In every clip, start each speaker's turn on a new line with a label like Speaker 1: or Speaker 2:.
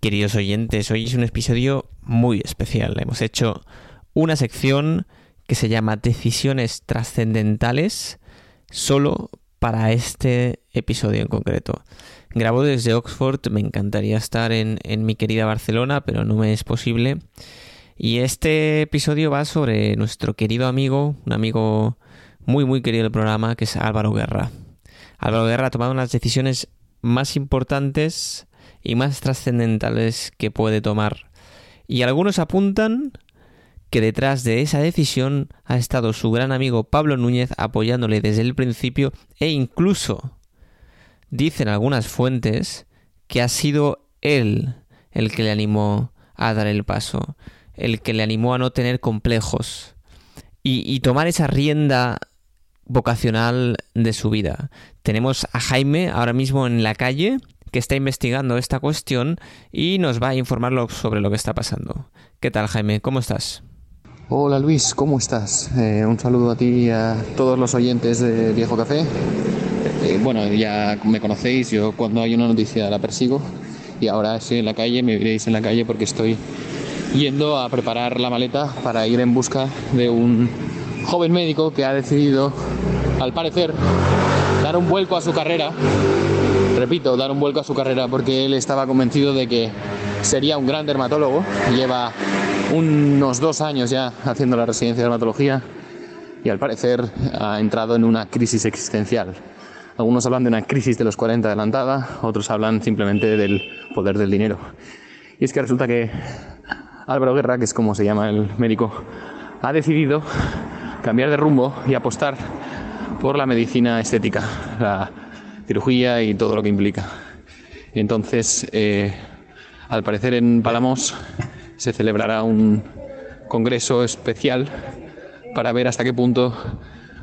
Speaker 1: Queridos oyentes, hoy es un episodio muy especial. Hemos hecho una sección que se llama Decisiones trascendentales solo para este episodio en concreto. Grabo desde Oxford, me encantaría estar en, en mi querida Barcelona, pero no me es posible. Y este episodio va sobre nuestro querido amigo, un amigo muy muy querido del programa, que es Álvaro Guerra. Álvaro Guerra ha tomado unas decisiones más importantes y más trascendentales que puede tomar. Y algunos apuntan que detrás de esa decisión ha estado su gran amigo Pablo Núñez apoyándole desde el principio e incluso dicen algunas fuentes que ha sido él el que le animó a dar el paso, el que le animó a no tener complejos y, y tomar esa rienda vocacional de su vida. Tenemos a Jaime ahora mismo en la calle que está investigando esta cuestión y nos va a informar sobre lo que está pasando. ¿Qué tal, Jaime? ¿Cómo estás?
Speaker 2: Hola Luis, ¿cómo estás? Eh, un saludo a ti y a todos los oyentes de Viejo Café. Eh, bueno, ya me conocéis, yo cuando hay una noticia la persigo y ahora estoy en la calle, me veréis en la calle porque estoy yendo a preparar la maleta para ir en busca de un joven médico que ha decidido, al parecer, dar un vuelco a su carrera repito, dar un vuelco a su carrera porque él estaba convencido de que sería un gran dermatólogo. Lleva unos dos años ya haciendo la residencia de dermatología y al parecer ha entrado en una crisis existencial. Algunos hablan de una crisis de los 40 adelantada, otros hablan simplemente del poder del dinero. Y es que resulta que Álvaro Guerra, que es como se llama el médico, ha decidido cambiar de rumbo y apostar por la medicina estética, la cirugía y todo lo que implica. entonces, eh, al parecer en Palamos se celebrará un congreso especial para ver hasta qué punto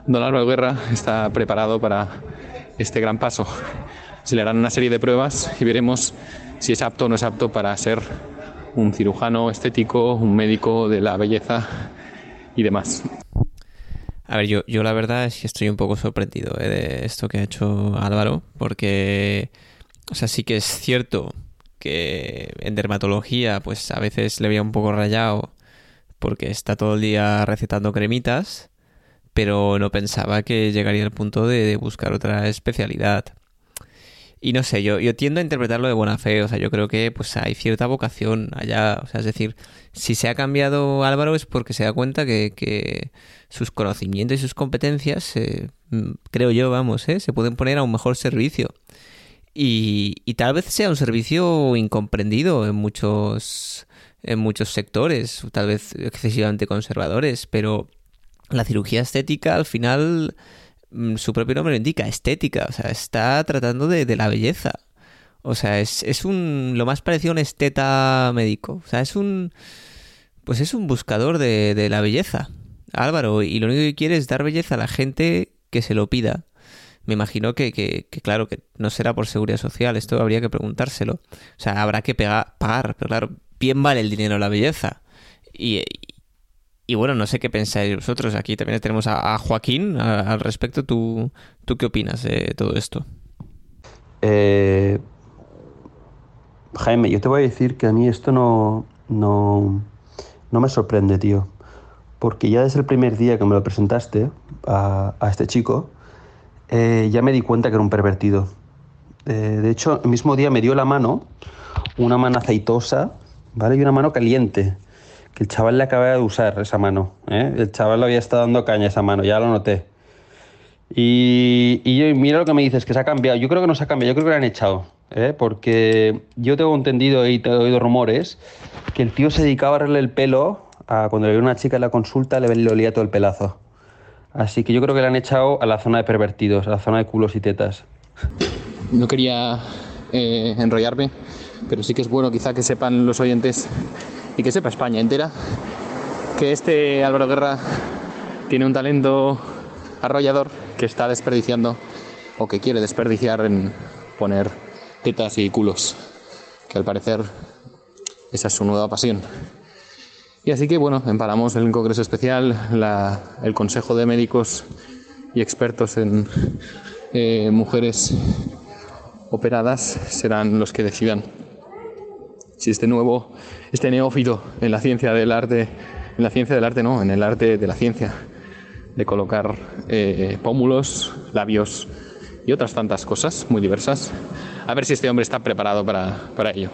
Speaker 2: Don Álvaro Guerra está preparado para este gran paso. Se le harán una serie de pruebas y veremos si es apto o no es apto para ser un cirujano estético, un médico de la belleza y demás.
Speaker 1: A ver, yo, yo la verdad es que estoy un poco sorprendido eh, de esto que ha hecho Álvaro, porque, o sea, sí que es cierto que en dermatología, pues a veces le veía un poco rayado porque está todo el día recetando cremitas, pero no pensaba que llegaría al punto de, de buscar otra especialidad. Y no sé, yo, yo tiendo a interpretarlo de buena fe, o sea, yo creo que pues hay cierta vocación allá, o sea, es decir, si se ha cambiado Álvaro es porque se da cuenta que, que sus conocimientos y sus competencias, eh, mm, creo yo, vamos, eh, se pueden poner a un mejor servicio. Y, y tal vez sea un servicio incomprendido en muchos, en muchos sectores, tal vez excesivamente conservadores, pero la cirugía estética al final su propio nombre lo indica, estética, o sea, está tratando de, la belleza. O sea, es, es, un lo más parecido a un esteta médico. O sea, es un pues es un buscador de, de la belleza. Álvaro, y lo único que quiere es dar belleza a la gente que se lo pida. Me imagino que, que, claro, que no será por seguridad social, esto habría que preguntárselo. O sea, habrá que pagar, pero claro, bien vale el dinero la belleza. Y, y bueno, no sé qué pensáis vosotros. Aquí también tenemos a, Joaquín al respecto. ¿Tú, ¿Tú qué opinas de todo esto?
Speaker 3: Eh, Jaime, yo te voy a decir que a mí esto no, no, no, me sorprende, tío. Porque ya desde el primer día que me lo presentaste a, este chico, eh, ya me di cuenta que era un pervertido. Eh, de hecho, el mismo día me dio la mano, una mano aceitosa, ¿vale? Y una mano caliente que el chaval le acaba de usar esa mano. ¿eh? El chaval le había estado dando caña esa mano, ya lo noté. Y, y mira lo que me dices, que se ha cambiado. Yo creo que no se ha cambiado, yo creo que lo han echado. ¿eh? Porque yo tengo entendido y he oído rumores que el tío se dedicaba a arreglar el pelo a cuando le vio una chica en la consulta le, le olía todo el pelazo. Así que yo creo que le han echado a la zona de pervertidos, a la zona de culos y tetas.
Speaker 2: No quería eh, enrollarme, pero sí que es bueno quizá que sepan los oyentes y que sepa España entera que este Álvaro Guerra tiene un talento arrollador que está desperdiciando o que quiere desperdiciar en poner tetas y culos, que al parecer esa es su nueva pasión. Y así que bueno, emparamos el Congreso Especial, el Consejo de Médicos y expertos en eh, mujeres operadas serán los que decidan si este nuevo, este neófito en la ciencia del arte, en la ciencia del arte no, en el arte de la ciencia, de colocar eh, pómulos, labios y otras tantas cosas muy diversas, a ver si este hombre está preparado para, para ello.